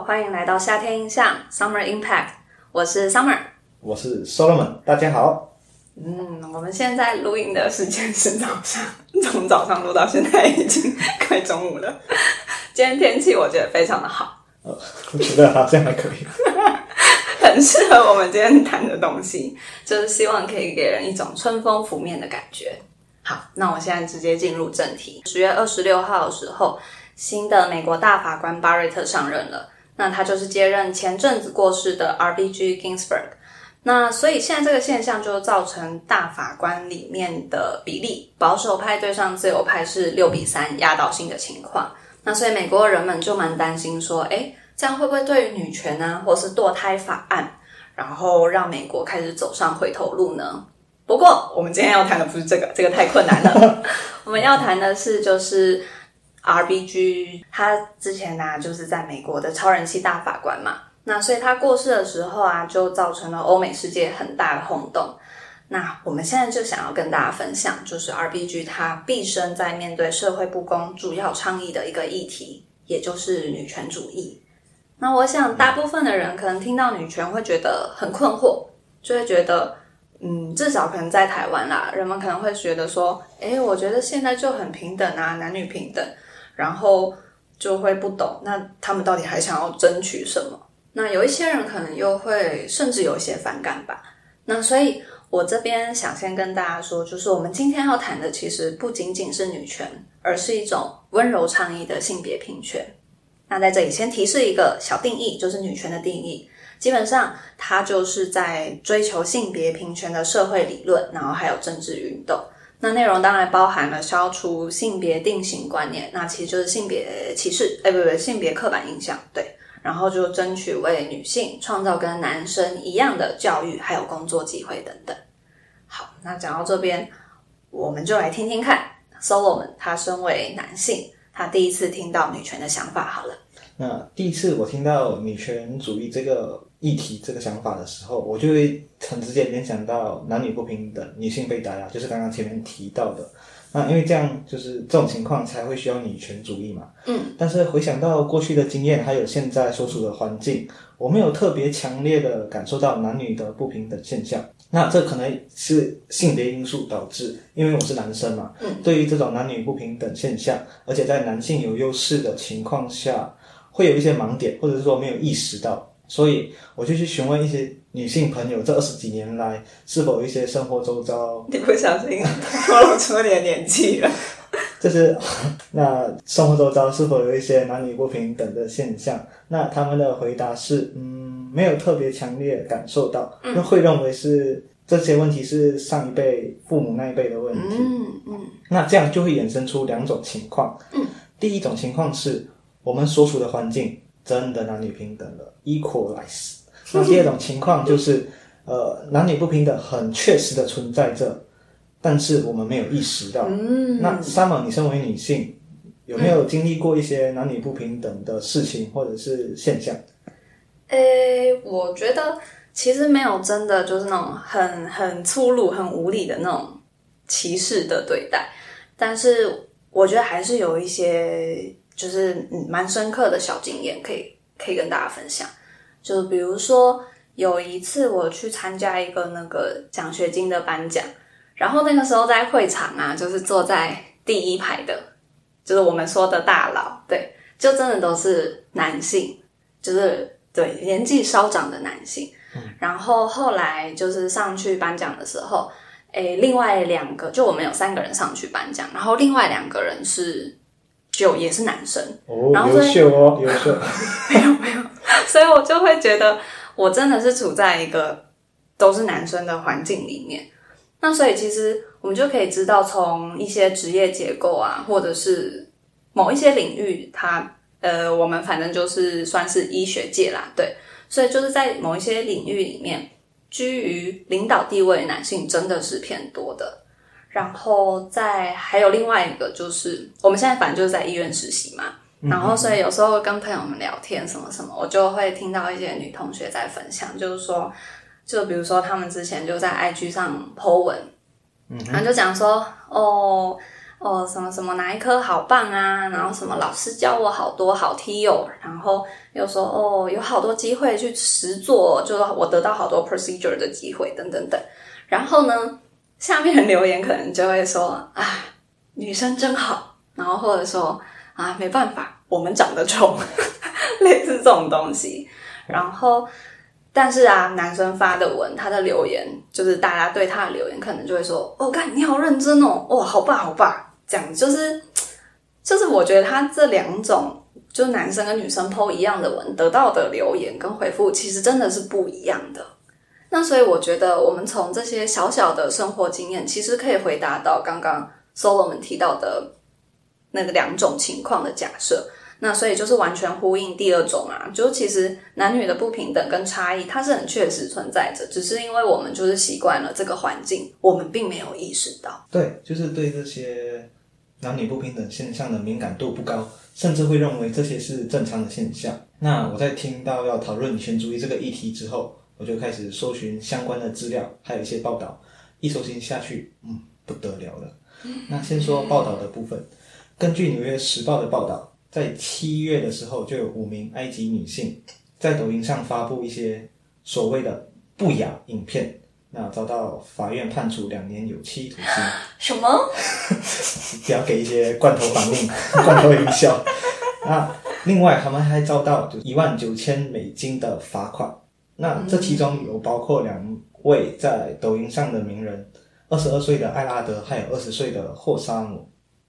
好，欢迎来到夏天印象 Summer Impact，我是 Summer，我是 Solomon，大家好。嗯，我们现在录音的时间是早上，从早上录到现在已经快中午了。今天天气我觉得非常的好，呃，我觉得好像还可以，很适合我们今天谈的东西，就是希望可以给人一种春风拂面的感觉。好，那我现在直接进入正题。十月二十六号的时候。新的美国大法官巴瑞特上任了，那他就是接任前阵子过世的 R B G Ginsburg。那所以现在这个现象就造成大法官里面的比例，保守派对上自由派是六比三压倒性的情况。那所以美国人们就蛮担心说，哎，这样会不会对于女权啊，或是堕胎法案，然后让美国开始走上回头路呢？不过我们今天要谈的不是这个，这个太困难了。我们要谈的是就是。R B G 他之前呢就是在美国的超人气大法官嘛，那所以他过世的时候啊，就造成了欧美世界很大的轰动。那我们现在就想要跟大家分享，就是 R B G 他毕生在面对社会不公主要倡议的一个议题，也就是女权主义。那我想大部分的人可能听到女权会觉得很困惑，就会觉得，嗯，至少可能在台湾啦，人们可能会觉得说，诶，我觉得现在就很平等啊，男女平等。然后就会不懂，那他们到底还想要争取什么？那有一些人可能又会甚至有一些反感吧。那所以我这边想先跟大家说，就是我们今天要谈的其实不仅仅是女权，而是一种温柔倡议的性别平权。那在这里先提示一个小定义，就是女权的定义，基本上它就是在追求性别平权的社会理论，然后还有政治运动。那内容当然包含了消除性别定型观念，那其实就是性别歧视，哎，不不，性别刻板印象，对。然后就争取为女性创造跟男生一样的教育，还有工作机会等等。好，那讲到这边，我们就来听听看，Solomon 他身为男性，他第一次听到女权的想法。好了，那第一次我听到女权主义这个。议题这个想法的时候，我就会很直接联想到男女不平等、女性被打压，就是刚刚前面提到的。那因为这样，就是这种情况才会需要女权主义嘛。嗯。但是回想到过去的经验，还有现在所处的环境，我没有特别强烈的感受到男女的不平等现象。那这可能是性别因素导致，因为我是男生嘛。嗯。对于这种男女不平等现象，而且在男性有优势的情况下，会有一些盲点，或者是说没有意识到。所以我就去询问一些女性朋友，这二十几年来是否有一些生活周遭，你不小心透露出点年纪了。就是 那生活周遭是否有一些男女不平等的现象？那他们的回答是，嗯，没有特别强烈感受到，那会认为是这些问题是上一辈父母那一辈的问题。嗯嗯。那这样就会衍生出两种情况。嗯。第一种情况是我们所处的环境。真的男女平等了，equalize。那第二种情况就是，呃，男女不平等很确实的存在着，但是我们没有意识到。嗯。那 Summer，你身为女性，有没有经历过一些男女不平等的事情或者是现象？诶，我觉得其实没有真的就是那种很很粗鲁、很无理的那种歧视的对待，但是我觉得还是有一些。就是嗯，蛮深刻的小经验，可以可以跟大家分享。就比如说有一次我去参加一个那个奖学金的颁奖，然后那个时候在会场啊，就是坐在第一排的，就是我们说的大佬，对，就真的都是男性，就是对年纪稍长的男性。然后后来就是上去颁奖的时候，诶，另外两个就我们有三个人上去颁奖，然后另外两个人是。就也是男生，哦，优秀哦，优秀。没有没有，所以我就会觉得我真的是处在一个都是男生的环境里面。那所以其实我们就可以知道，从一些职业结构啊，或者是某一些领域，它呃，我们反正就是算是医学界啦，对。所以就是在某一些领域里面，居于领导地位的男性真的是偏多的。然后再还有另外一个就是，我们现在反正就是在医院实习嘛，然后所以有时候跟朋友们聊天什么什么，我就会听到一些女同学在分享，就是说，就比如说他们之前就在 IG 上 po 文，然后就讲说，哦，哦什么什么哪一科好棒啊，然后什么老师教我好多好踢哦，然后又说哦有好多机会去实做，就是我得到好多 procedure 的机会等等等。然后呢，下面留言可能就会说啊女生真好，然后或者说啊没办法，我们长得丑，类似这种东西。然后。但是啊，男生发的文，他的留言就是大家对他的留言，可能就会说：“哦，干你好认真哦，哇，好棒好棒。”这样就是，就是我觉得他这两种，就男生跟女生 PO 一样的文，得到的留言跟回复，其实真的是不一样的。那所以我觉得，我们从这些小小的生活经验，其实可以回答到刚刚 Solomon 提到的那个两种情况的假设。那所以就是完全呼应第二种啊，就其实男女的不平等跟差异，它是很确实存在着，只是因为我们就是习惯了这个环境，我们并没有意识到。对，就是对这些男女不平等现象的敏感度不高，甚至会认为这些是正常的现象。那我在听到要讨论女权主义这个议题之后，我就开始搜寻相关的资料，还有一些报道。一搜寻下去，嗯，不得了了。那先说报道的部分，根据《纽约时报》的报道。在七月的时候，就有五名埃及女性在抖音上发布一些所谓的不雅影片，那遭到法院判处两年有期徒刑。什么？不要给一些罐头反应、罐头营销。那另外，他们还遭到就一万九千美金的罚款。那这其中有包括两位在抖音上的名人：二十二岁的艾拉德，还有二十岁的霍沙姆。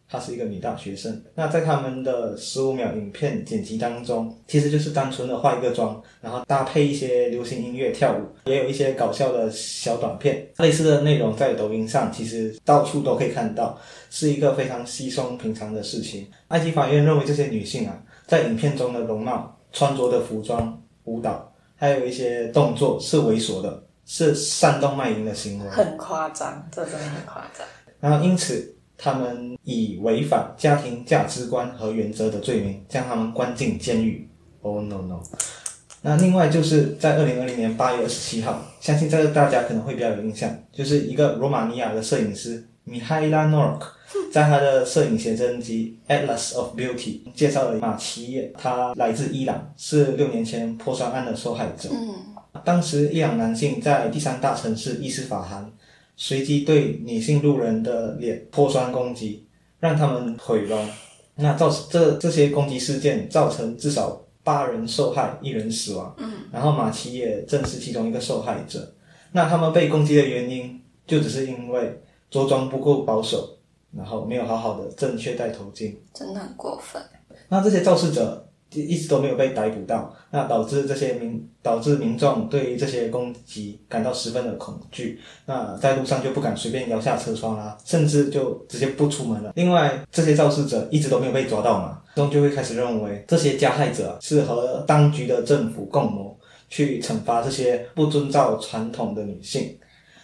她是一个女大学生。那在他们的十五秒影片剪辑当中，其实就是单纯的化一个妆，然后搭配一些流行音乐跳舞，也有一些搞笑的小短片。类似的内容在抖音上其实到处都可以看到，是一个非常稀松平常的事情。埃及法院认为这些女性啊，在影片中的容貌、穿着的服装、舞蹈，还有一些动作是猥琐的，是煽动卖淫的行为，很夸张，这真的很夸张。然后因此。他们以违反家庭价值观和原则的罪名将他们关进监狱。Oh no no！那另外就是在二零二零年八月二十七号，相信这个大家可能会比较有印象，就是一个罗马尼亚的摄影师米哈伊拉诺尔克，在他的摄影写真集《Atlas of Beauty》介绍了马奇叶，他来自伊朗，是六年前破伤案的受害者。嗯，当时伊朗男性在第三大城市伊斯法罕。随机对女性路人的脸泼酸攻击，让他们毁容。那造成这这些攻击事件造成至少八人受害，一人死亡。嗯，然后马奇也正是其中一个受害者。那他们被攻击的原因，就只是因为着装不够保守，然后没有好好的正确戴头巾，真的很过分。那这些肇事者。一直都没有被逮捕到，那导致这些民导致民众对于这些攻击感到十分的恐惧，那在路上就不敢随便摇下车窗啦，甚至就直接不出门了。另外，这些肇事者一直都没有被抓到嘛，中就会开始认为这些加害者是和当局的政府共谋去惩罚这些不遵照传统的女性。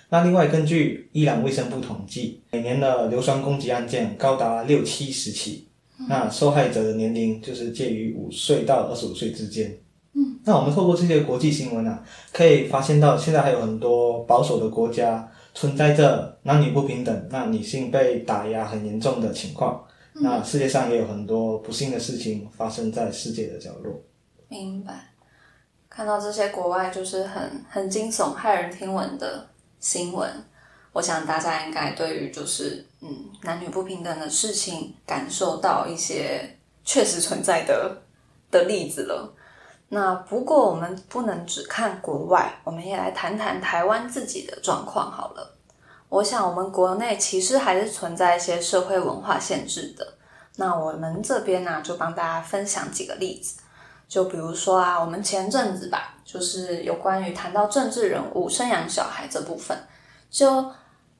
那另外，根据伊朗卫生部统计，每年的硫酸攻击案件高达六七十起。那受害者的年龄就是介于五岁到二十五岁之间。嗯，那我们透过这些国际新闻啊，可以发现到现在还有很多保守的国家存在着男女不平等，那女性被打压很严重的情况。那世界上也有很多不幸的事情发生在世界的角落。明白。看到这些国外就是很很惊悚、骇人听闻的新闻。我想大家应该对于就是嗯男女不平等的事情感受到一些确实存在的的例子了。那不过我们不能只看国外，我们也来谈谈台湾自己的状况好了。我想我们国内其实还是存在一些社会文化限制的。那我们这边呢就帮大家分享几个例子，就比如说啊，我们前阵子吧，就是有关于谈到政治人物生养小孩这部分，就。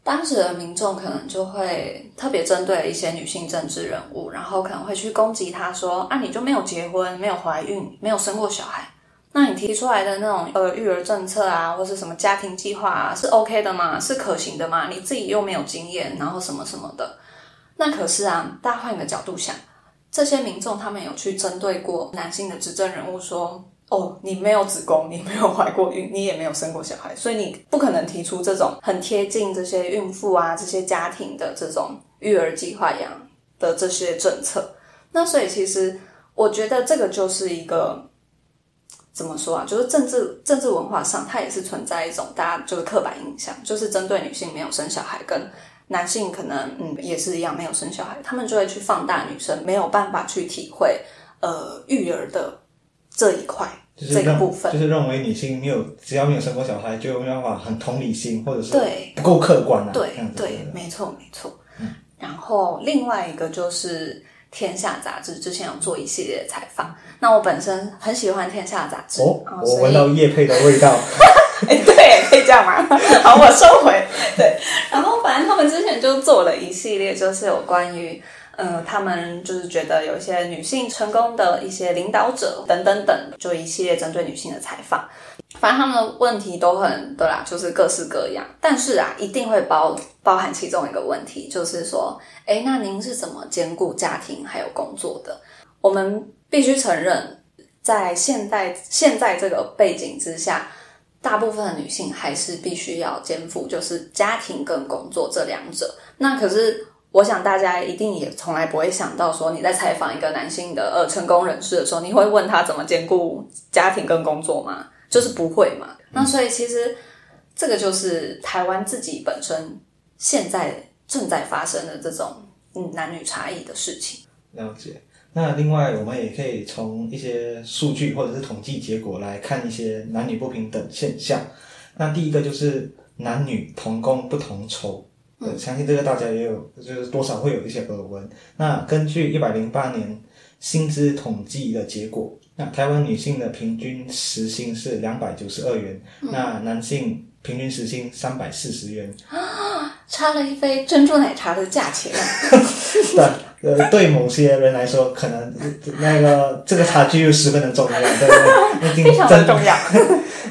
当时的民众可能就会特别针对一些女性政治人物，然后可能会去攻击她说：“啊，你就没有结婚，没有怀孕，没有生过小孩，那你提出来的那种呃育儿政策啊，或是什么家庭计划啊，是 OK 的吗？是可行的吗？你自己又没有经验，然后什么什么的。那可是啊，大换一个角度想，这些民众他们有去针对过男性的执政人物说：哦，你没有子宫，你没有怀过孕，你也没有生过小孩，所以你不可能提出这种很贴近这些孕妇啊、这些家庭的这种育儿计划一样的这些政策。那所以其实我觉得这个就是一个怎么说啊？就是政治政治文化上，它也是存在一种大家就是刻板印象，就是针对女性没有生小孩，跟男性可能嗯也是一样没有生小孩，他们就会去放大女生没有办法去体会呃育儿的。这一块，这个部分，就是认为女性没有只要没有生过小孩，就没办法很同理心，或者是对不够客观啊。对对，没错没错。然后另外一个就是《天下》杂志之前有做一系列的采访，那我本身很喜欢《天下》杂志，哦，我闻到叶配的味道。哎，对，可以这样吗？好，我收回。对，然后反正他们之前就做了一系列，就是有关于。嗯，他们就是觉得有一些女性成功的一些领导者等等等，就一系列针对女性的采访。反正他们的问题都很对啦，就是各式各样。但是啊，一定会包包含其中一个问题，就是说，哎，那您是怎么兼顾家庭还有工作的？我们必须承认，在现代现在这个背景之下，大部分的女性还是必须要肩负就是家庭跟工作这两者。那可是。我想大家一定也从来不会想到，说你在采访一个男性的呃成功人士的时候，你会问他怎么兼顾家庭跟工作吗？就是不会嘛。那所以其实这个就是台湾自己本身现在正在发生的这种嗯男女差异的事情。了解。那另外我们也可以从一些数据或者是统计结果来看一些男女不平等现象。那第一个就是男女同工不同酬。对，相信这个大家也有，就是多少会有一些耳闻。那根据一百零八年薪资统计的结果，那台湾女性的平均时薪是两百九十二元，那男性平均时薪三百四十元，啊，差了一杯珍珠奶茶的价钱。对，呃，对某些人来说，可能那个这个差距又十分的重要，对不对？非常的重要。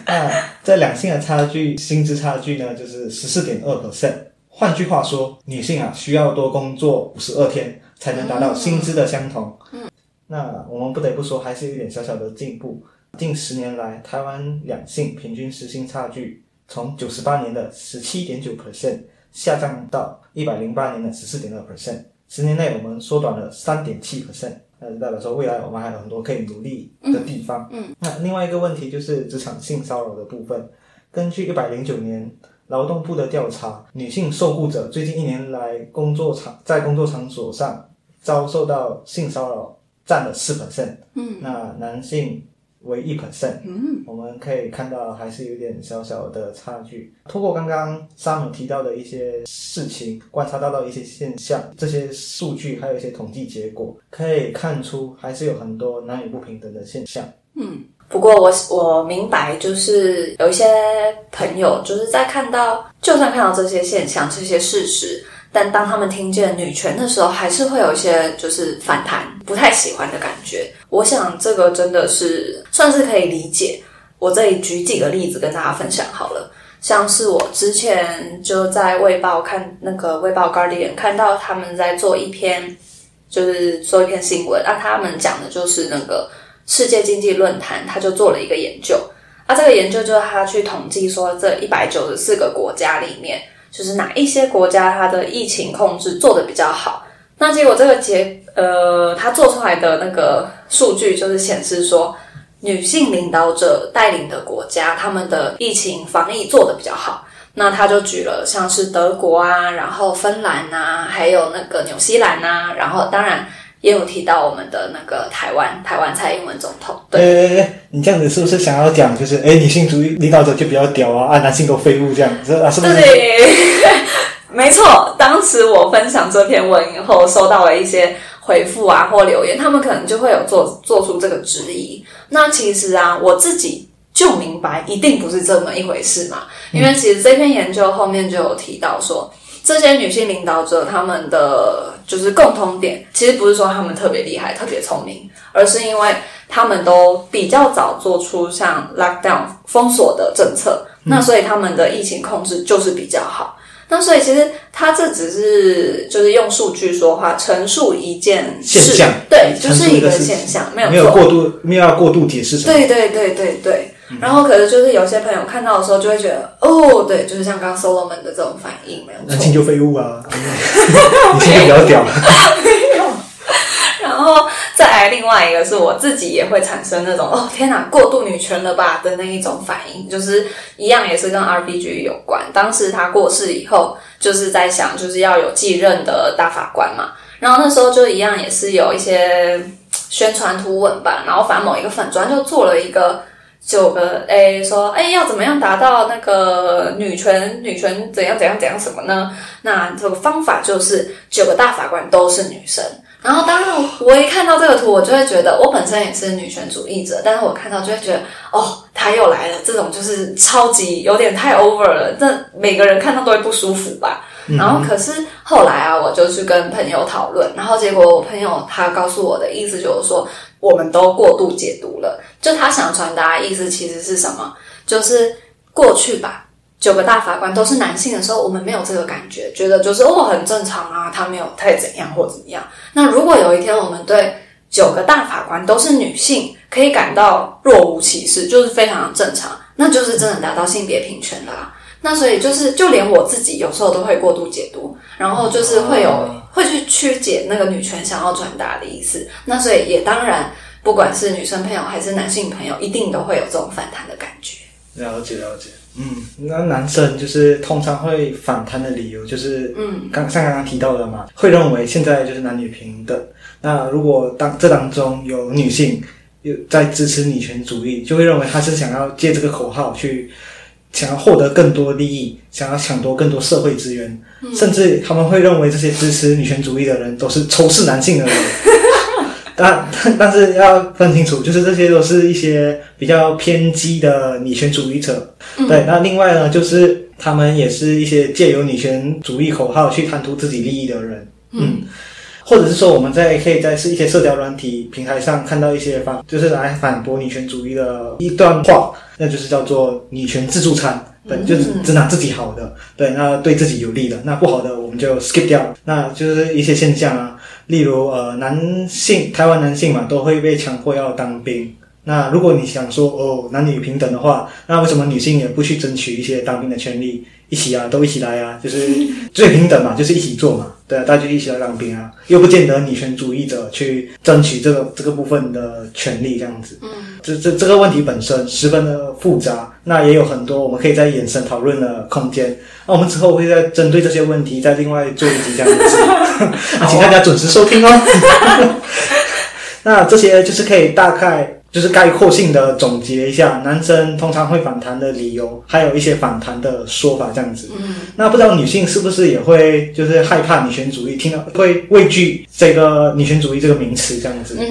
那这两性的差距，薪资差距呢，就是十四点二 percent。换句话说，女性啊需要多工作五十二天才能达到薪资的相同。嗯，那我们不得不说，还是有一点小小的进步。近十年来，台湾两性平均时薪差距从九十八年的十七点九 percent 下降到一百零八年的十四点二 percent，十年内我们缩短了三点七 percent。那就代表说，未来我们还有很多可以努力的地方。嗯，那另外一个问题就是职场性骚扰的部分。根据一百零九年。劳动部的调查，女性受雇者最近一年来工作场在工作场所上遭受到性骚扰占了四 percent，嗯，那男性为一 percent，嗯，我们可以看到还是有点小小的差距。通过刚刚沙姆提到的一些事情，观察到的一些现象，这些数据还有一些统计结果，可以看出还是有很多男女不平等的现象，嗯。不过我我明白，就是有一些朋友就是在看到，就算看到这些现象、这些事实，但当他们听见女权的时候，还是会有一些就是反弹、不太喜欢的感觉。我想这个真的是算是可以理解。我这里举几个例子跟大家分享好了，像是我之前就在《卫报》看那个《卫报》Guardian 看到他们在做一篇，就是做一篇新闻，啊，他们讲的就是那个。世界经济论坛他就做了一个研究，啊，这个研究就是他去统计说这一百九十四个国家里面，就是哪一些国家它的疫情控制做的比较好。那结果这个结呃，它做出来的那个数据就是显示说，女性领导者带领的国家，他们的疫情防疫做的比较好。那他就举了像是德国啊，然后芬兰啊，还有那个纽西兰啊，然后当然。也有提到我们的那个台湾，台湾蔡英文总统。对，你这样子是不是想要讲，就是哎，女性主义领导者就比较屌啊，啊，男性都废物这样子啊？是不是？对，没错。当时我分享这篇文以后，收到了一些回复啊或留言，他们可能就会有做做出这个质疑。那其实啊，我自己就明白，一定不是这么一回事嘛。因为其实这篇研究后面就有提到说。这些女性领导者，他们的就是共通点，其实不是说他们特别厉害、特别聪明，而是因为他们都比较早做出像 lockdown 封锁的政策，那所以他们的疫情控制就是比较好。那所以其实它这只是就是用数据说话，陈述一件事现象，对，就是一个现象，没有没有。过度，没有要过度解释什么。对对对对对。然后可是就是有些朋友看到的时候就会觉得，哦，对，就是像刚刚 Solomon 的这种反应，没有错。男性就废物啊，女性就比较屌。然后再来另外一个是我自己也会产生那种哦天哪过度女权了吧的那一种反应，就是一样也是跟 R B G 有关。当时他过世以后，就是在想就是要有继任的大法官嘛，然后那时候就一样也是有一些宣传图文吧，然后反正某一个粉砖就做了一个。九个 A 说，哎，要怎么样达到那个女权？女权怎样怎样怎样什么呢？那这个方法就是九个大法官都是女生。然后，当然，我一看到这个图，我就会觉得，我本身也是女权主义者，但是我看到就会觉得，哦，他又来了，这种就是超级有点太 over 了，这每个人看到都会不舒服吧。然后，可是后来啊，我就去跟朋友讨论，然后结果我朋友他告诉我的意思就是说，我们都过度解读了，就他想传达的意思其实是什么？就是过去吧。九个大法官都是男性的时候，我们没有这个感觉，觉得就是哦很正常啊，他没有太怎样或怎么样。那如果有一天我们对九个大法官都是女性，可以感到若无其事，就是非常正常，那就是真的达到性别平权啦。那所以就是就连我自己有时候都会过度解读，然后就是会有会去曲解那个女权想要传达的意思。那所以也当然，不管是女生朋友还是男性朋友，一定都会有这种反弹的感觉。了解了解。嗯，那男生就是通常会反弹的理由就是，嗯，刚像刚刚提到的嘛，会认为现在就是男女平等。那如果当这当中有女性有在支持女权主义，就会认为他是想要借这个口号去想要获得更多利益，想要抢夺更多社会资源，甚至他们会认为这些支持女权主义的人都是仇视男性的人。但但是要分清楚，就是这些都是一些比较偏激的女权主义者。对，那另外呢，就是他们也是一些借由女权主义口号去贪图自己利益的人。嗯，或者是说，我们在可以在是一些社交软体平台上看到一些反，就是来反驳女权主义的一段话，那就是叫做女权自助餐。对，就是只拿自己好的，对，那对自己有利的，那不好的我们就 skip 掉。那就是一些现象啊。例如，呃，男性台湾男性嘛，都会被强迫要当兵。那如果你想说哦，男女平等的话，那为什么女性也不去争取一些当兵的权利？一起啊，都一起来啊，就是最平等嘛，就是一起做嘛，对啊，大家一起来当兵啊，又不见得女权主义者去争取这个这个部分的权利，这样子。嗯，这这这个问题本身十分的复杂，那也有很多我们可以在延伸讨论的空间。那我们之后会再针对这些问题再另外做一集这样子，那 请大家准时收听哦。那这些就是可以大概。就是概括性的总结一下，男生通常会反弹的理由，还有一些反弹的说法这样子。嗯，那不知道女性是不是也会就是害怕女权主义，听到会畏惧这个女权主义这个名词这样子？嗯，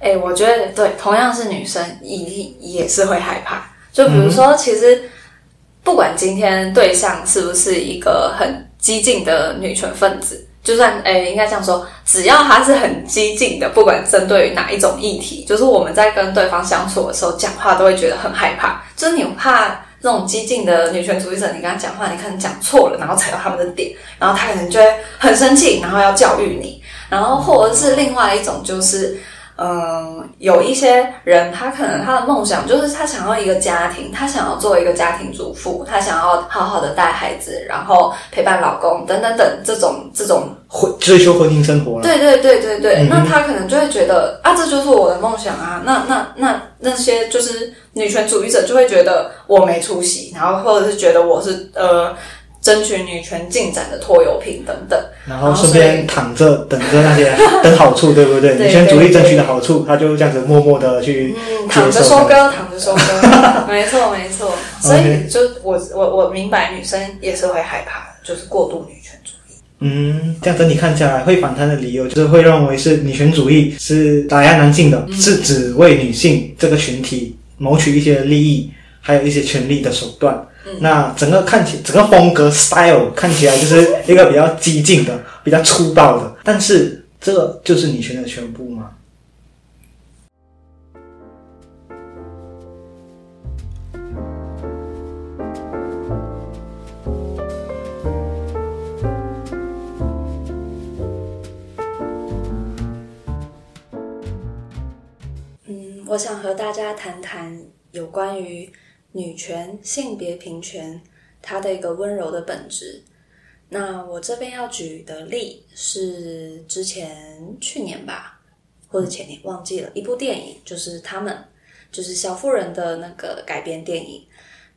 哎，我觉得对，同样是女生，也也是会害怕。就比如说，其实不管今天对象是不是一个很激进的女权分子。就算诶，应该这样说，只要他是很激进的，不管针对于哪一种议题，就是我们在跟对方相处的时候，讲话都会觉得很害怕。就是你怕这种激进的女权主义者，你跟他讲话，你可能讲错了，然后踩到他们的点，然后他可能就会很生气，然后要教育你。然后或者是另外一种，就是。嗯，有一些人，他可能他的梦想就是他想要一个家庭，他想要做一个家庭主妇，他想要好好的带孩子，然后陪伴老公等等等这种这种婚追求婚姻生活。对对对对对，那他可能就会觉得啊，这就是我的梦想啊。那那那那些就是女权主义者就会觉得我没出息，然后或者是觉得我是呃。争取女权进展的拖油瓶等等，然后顺便躺着等着那些 等好处，对不对？女权主义争取的好处，他就这样子默默的去躺着收割，躺着收割，没错没错。所以就我我我明白，女生也是会害怕的，就是过度女权主义。嗯，这样整体看起来，会反弹的理由就是会认为是女权主义是打压男性的，是只为女性这个群体谋取一些利益，还有一些权力的手段。那整个看起整个风格 style 看起来就是一个比较激进的 比较粗暴的。但是这就是女权的全部吗嗯我想和大家谈谈有关于女权、性别平权它的一个温柔的本质。那我这边要举的例是之前去年吧，或者前年忘记了，一部电影，就是他们就是小妇人的那个改编电影。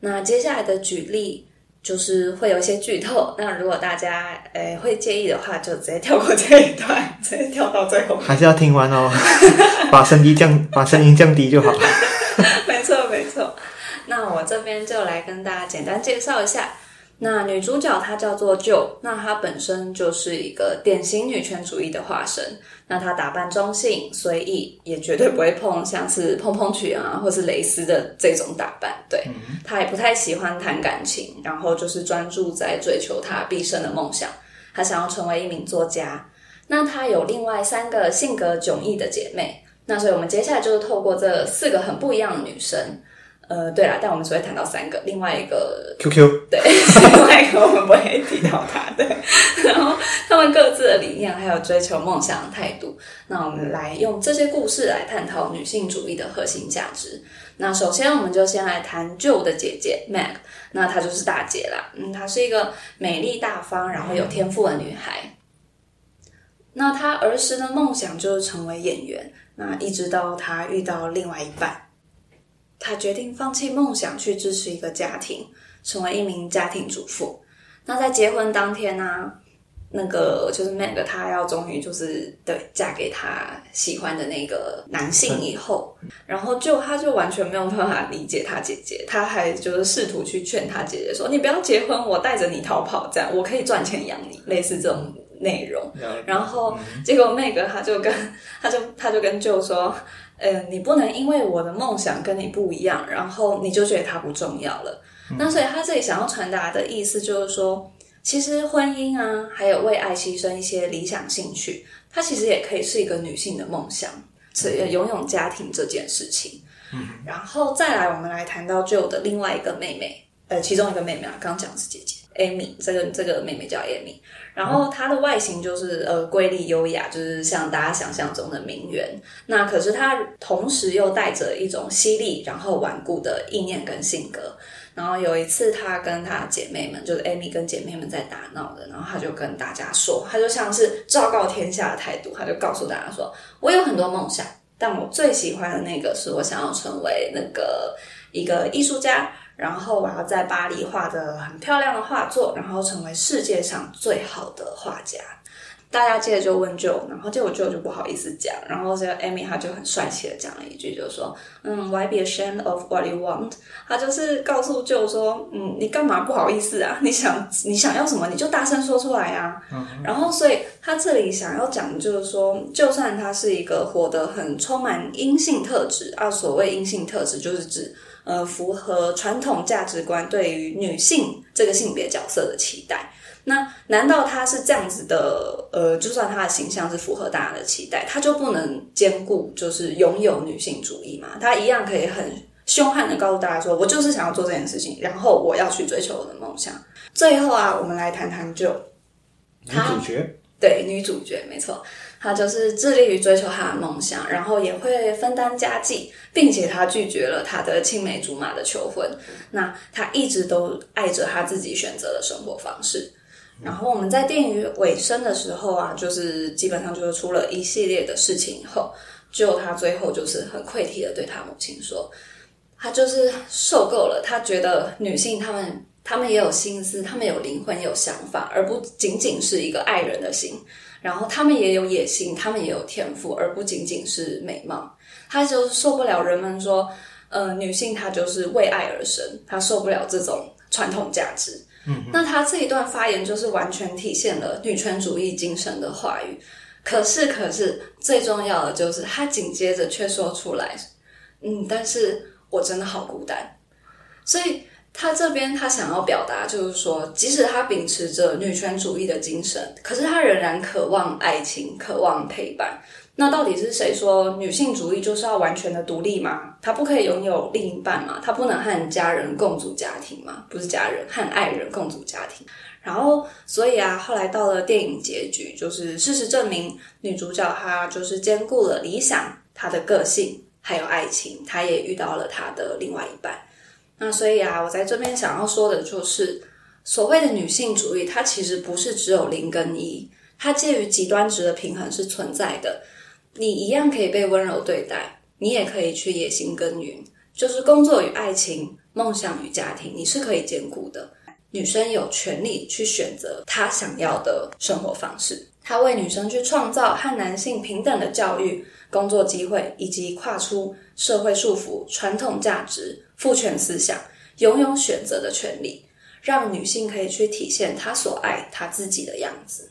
那接下来的举例就是会有一些剧透，那如果大家诶会介意的话，就直接跳过这一段，直接跳到最后。还是要听完哦，把声音降，把声音降低就好。这边就来跟大家简单介绍一下。那女主角她叫做 Jo，那她本身就是一个典型女权主义的化身。那她打扮中性、随意，也绝对不会碰像是蓬蓬裙啊，或是蕾丝的这种打扮。对，她也不太喜欢谈感情，然后就是专注在追求她毕生的梦想。她想要成为一名作家。那她有另外三个性格迥异的姐妹。那所以我们接下来就是透过这四个很不一样的女生。呃，对了，但我们只会谈到三个，另外一个 QQ，对，另外一个我们不会提到他，对。然后他们各自的理念还有追求梦想的态度，那我们来用这些故事来探讨女性主义的核心价值。那首先，我们就先来谈 Joe 的姐姐 Meg，那她就是大姐啦，嗯，她是一个美丽大方，然后有天赋的女孩。那她儿时的梦想就是成为演员，那一直到她遇到另外一半。她决定放弃梦想，去支持一个家庭，成为一名家庭主妇。那在结婚当天呢，那个就是 Meg，她要终于就是对嫁给她喜欢的那个男性以后，然后就她就完全没有办法理解她姐姐，她还就是试图去劝她姐姐说：“你不要结婚，我带着你逃跑，这样我可以赚钱养你。”类似这种内容。然后结果 Meg 她就跟她就她就跟舅说。呃，你不能因为我的梦想跟你不一样，然后你就觉得它不重要了。那所以他这里想要传达的意思就是说，其实婚姻啊，还有为爱牺牲一些理想兴趣，它其实也可以是一个女性的梦想，是拥有家庭这件事情。嗯，然后再来，我们来谈到 Joe 的另外一个妹妹，呃，其中一个妹妹啊，刚讲是姐姐 Amy，这个这个妹妹叫 Amy。然后她的外形就是呃瑰丽优雅，就是像大家想象中的名媛。那可是她同时又带着一种犀利然后顽固的意念跟性格。然后有一次，她跟她姐妹们，就是 Amy 跟姐妹们在打闹的，然后她就跟大家说，她就像是昭告天下的态度，她就告诉大家说：“我有很多梦想，但我最喜欢的那个是我想要成为那个一个艺术家。”然后我要在巴黎画的很漂亮的画作，然后成为世界上最好的画家。大家接着就问 Joe，然后结果 Joe 就不好意思讲，然后这个 Amy 她就很帅气的讲了一句，就说：“嗯，Why be ashamed of what you want？” 她就是告诉 Joe 说：“嗯，你干嘛不好意思啊？你想你想要什么，你就大声说出来啊。”然后，所以他这里想要讲的就是说，就算他是一个活得很充满阴性特质啊，所谓阴性特质就是指。呃，符合传统价值观对于女性这个性别角色的期待。那难道他是这样子的？呃，就算他的形象是符合大家的期待，他就不能兼顾就是拥有女性主义吗？他一样可以很凶悍的告诉大家说：“我就是想要做这件事情，然后我要去追求我的梦想。”最后啊，我们来谈谈就女主角，对女主角，没错。他就是致力于追求他的梦想，然后也会分担家计，并且他拒绝了他的青梅竹马的求婚。那他一直都爱着他自己选择的生活方式。然后我们在电影尾声的时候啊，就是基本上就是出了一系列的事情以后，就他最后就是很愧疚的对他母亲说，他就是受够了，他觉得女性她们她们也有心思，她们有灵魂，有想法，而不仅仅是一个爱人的心。然后他们也有野心，他们也有天赋，而不仅仅是美貌。他就受不了人们说，呃，女性她就是为爱而生，她受不了这种传统价值。嗯，那他这一段发言就是完全体现了女权主义精神的话语。可是，可是最重要的就是他紧接着却说出来，嗯，但是我真的好孤单，所以。他这边他想要表达就是说，即使他秉持着女权主义的精神，可是他仍然渴望爱情，渴望陪伴。那到底是谁说女性主义就是要完全的独立吗？他不可以拥有另一半吗？他不能和家人共组家庭吗？不是家人和爱人共组家庭。然后，所以啊，后来到了电影结局，就是事实证明，女主角她就是兼顾了理想、她的个性，还有爱情，她也遇到了她的另外一半。那所以啊，我在这边想要说的就是，所谓的女性主义，它其实不是只有零跟一，它介于极端值的平衡是存在的。你一样可以被温柔对待，你也可以去野心耕耘，就是工作与爱情、梦想与家庭，你是可以兼顾的。女生有权利去选择她想要的生活方式，她为女生去创造和男性平等的教育、工作机会，以及跨出社会束缚、传统价值、父权思想，拥有选择的权利，让女性可以去体现她所爱她自己的样子。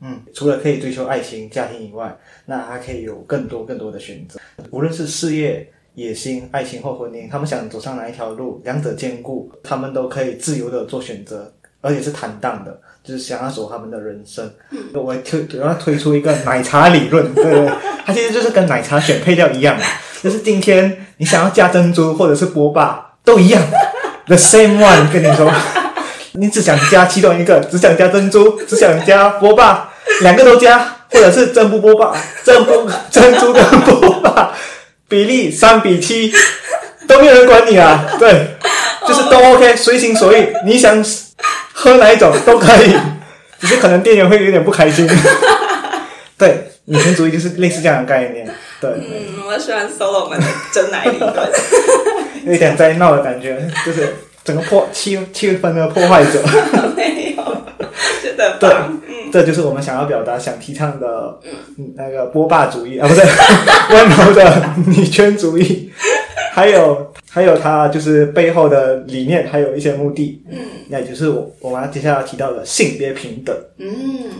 嗯，除了可以追求爱情、家庭以外，那还可以有更多更多的选择。无论是事业、野心、爱情或婚姻，他们想走上哪一条路，两者兼顾，他们都可以自由的做选择，而且是坦荡的，就是想要走他们的人生。我推，我要推出一个奶茶理论，对不对？它其实就是跟奶茶选配料一样，就是今天你想要加珍珠或者是波霸都一样，the same one。跟你说。你只想加其中一个，只想加珍珠，只想加波霸，两个都加，或者是珍珠波霸，珍珠珍珠跟波霸比例三比七，都没有人管你啊。对，就是都 OK，随心所欲，你想喝哪一种都可以，只是可能店员会有点不开心。对，女权主义就是类似这样的概念。对，嗯，我喜欢 solo 们的真奶理论，有点在闹的感觉，就是。整个破气气氛的破坏者，没有，是的，对，这就是我们想要表达、想提倡的，那个波霸主义 啊，不是 温柔的女权主义，还有还有它就是背后的理念，还有一些目的，嗯，那也就是我我们接下来提到的性别平等，嗯。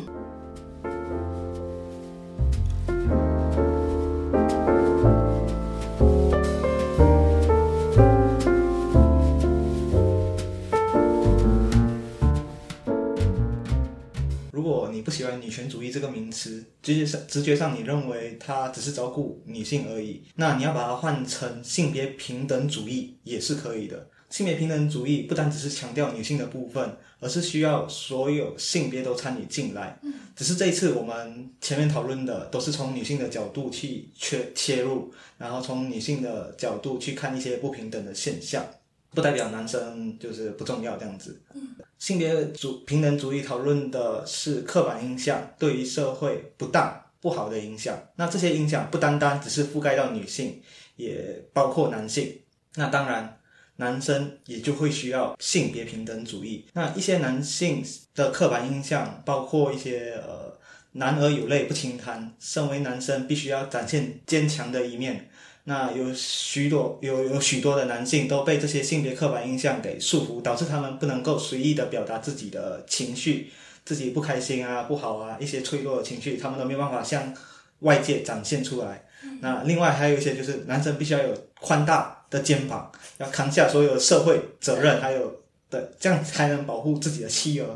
你不喜欢女权主义这个名词，直觉上直觉上你认为它只是照顾女性而已。那你要把它换成性别平等主义也是可以的。性别平等主义不单只是强调女性的部分，而是需要所有性别都参与进来。只是这一次我们前面讨论的都是从女性的角度去切切入，然后从女性的角度去看一些不平等的现象。不代表男生就是不重要这样子。嗯性别主平等主义讨论的是刻板印象对于社会不当不好的影响。那这些影响不单单只是覆盖到女性，也包括男性。那当然，男生也就会需要性别平等主义。那一些男性的刻板印象包括一些呃，男儿有泪不轻弹，身为男生必须要展现坚强的一面。那有许多有有许多的男性都被这些性别刻板印象给束缚，导致他们不能够随意的表达自己的情绪，自己不开心啊、不好啊一些脆弱的情绪，他们都没有办法向外界展现出来。那另外还有一些就是男生必须要有宽大的肩膀，要扛下所有的社会责任，还有的这样才能保护自己的妻儿，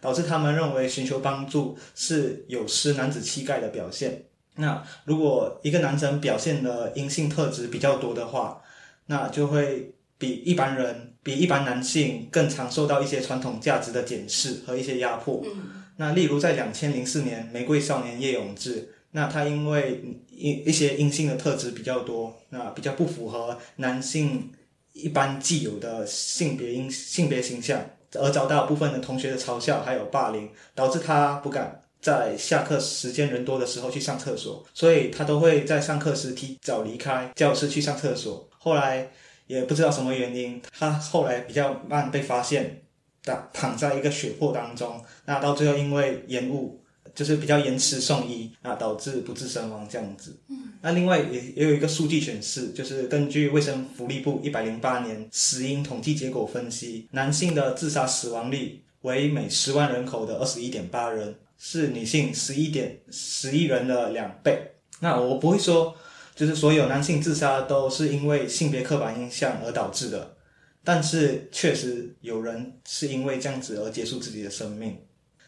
导致他们认为寻求帮助是有失男子气概的表现。那如果一个男生表现的阴性特质比较多的话，那就会比一般人、比一般男性更常受到一些传统价值的检视和一些压迫。那例如在两千零四年，《玫瑰少年叶永志》，那他因为一一些阴性的特质比较多，那比较不符合男性一般既有的性别阴性别形象，而遭到部分的同学的嘲笑还有霸凌，导致他不敢。在下课时间人多的时候去上厕所，所以他都会在上课时提早离开教室去上厕所。后来也不知道什么原因，他后来比较慢被发现，躺躺在一个血泊当中。那到最后因为延误，就是比较延迟送医，那导致不治身亡这样子。嗯，那另外也也有一个数据显示，就是根据卫生福利部一百零八年死因统计结果分析，男性的自杀死亡率为每十万人口的二十一点八人。是女性十一点十亿人的两倍。那我不会说，就是所有男性自杀都是因为性别刻板印象而导致的，但是确实有人是因为这样子而结束自己的生命。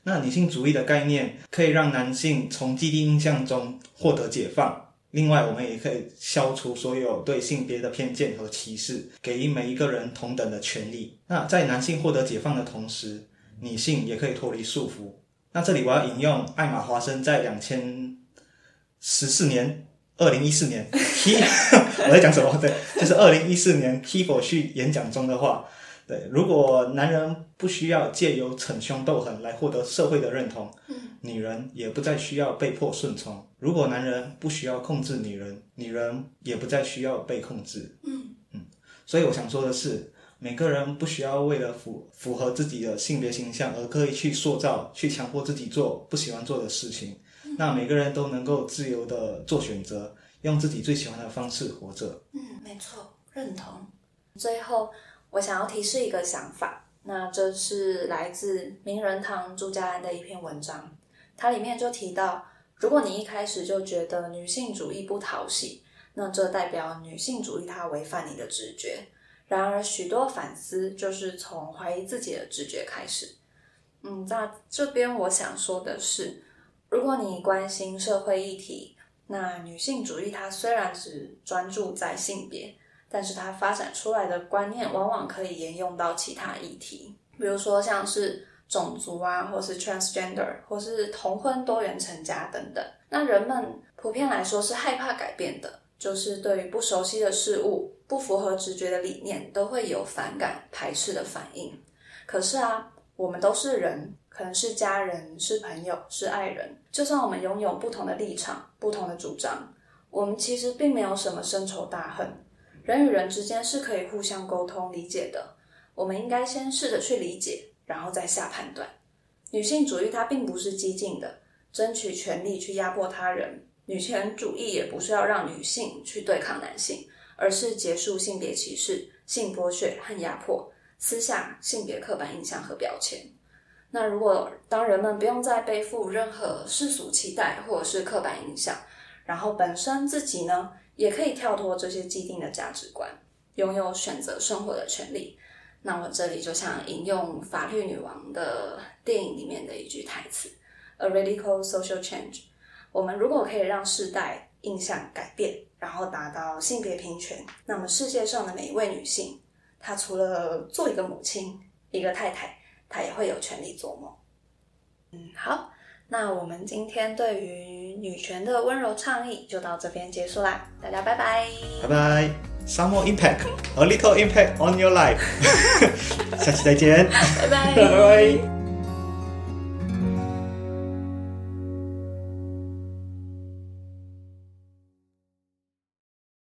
那女性主义的概念可以让男性从既定印象中获得解放。另外，我们也可以消除所有对性别的偏见和歧视，给予每一个人同等的权利。那在男性获得解放的同时，女性也可以脱离束缚。那这里我要引用艾玛华生在两千十四年二二零一四年 我在讲什么？对，就是二零一四年否去演讲中的话。对，如果男人不需要借由逞凶斗狠来获得社会的认同，女人也不再需要被迫顺从。如果男人不需要控制女人，女人也不再需要被控制。嗯嗯，所以我想说的是，每个人不需要为了符符合自己的性别形象而刻意去塑造、去强迫自己做不喜欢做的事情。那每个人都能够自由的做选择，用自己最喜欢的方式活着。嗯，没错，认同。最后。我想要提示一个想法，那这是来自名人堂朱家安的一篇文章，它里面就提到，如果你一开始就觉得女性主义不讨喜，那这代表女性主义它违反你的直觉。然而，许多反思就是从怀疑自己的直觉开始。嗯，那这边我想说的是，如果你关心社会议题，那女性主义它虽然只专注在性别。但是它发展出来的观念往往可以沿用到其他议题，比如说像是种族啊，或是 transgender，或是同婚、多元成家等等。那人们普遍来说是害怕改变的，就是对于不熟悉的事物、不符合直觉的理念，都会有反感、排斥的反应。可是啊，我们都是人，可能是家人、是朋友、是爱人，就算我们拥有不同的立场、不同的主张，我们其实并没有什么深仇大恨。人与人之间是可以互相沟通理解的，我们应该先试着去理解，然后再下判断。女性主义它并不是激进的，争取权利去压迫他人；女权主义也不是要让女性去对抗男性，而是结束性别歧视、性剥削和压迫，撕下性别刻板印象和标签。那如果当人们不用再背负任何世俗期待或者是刻板印象，然后本身自己呢？也可以跳脱这些既定的价值观，拥有选择生活的权利。那我这里就想引用《法律女王》的电影里面的一句台词：“A radical social change。”我们如果可以让世代印象改变，然后达到性别平权，那么世界上的每一位女性，她除了做一个母亲、一个太太，她也会有权利做梦。嗯，好。那我们今天对于女权的温柔倡议就到这边结束啦，大家拜拜，拜拜，some more impact，a little impact on your life，下期再见，拜拜，拜拜。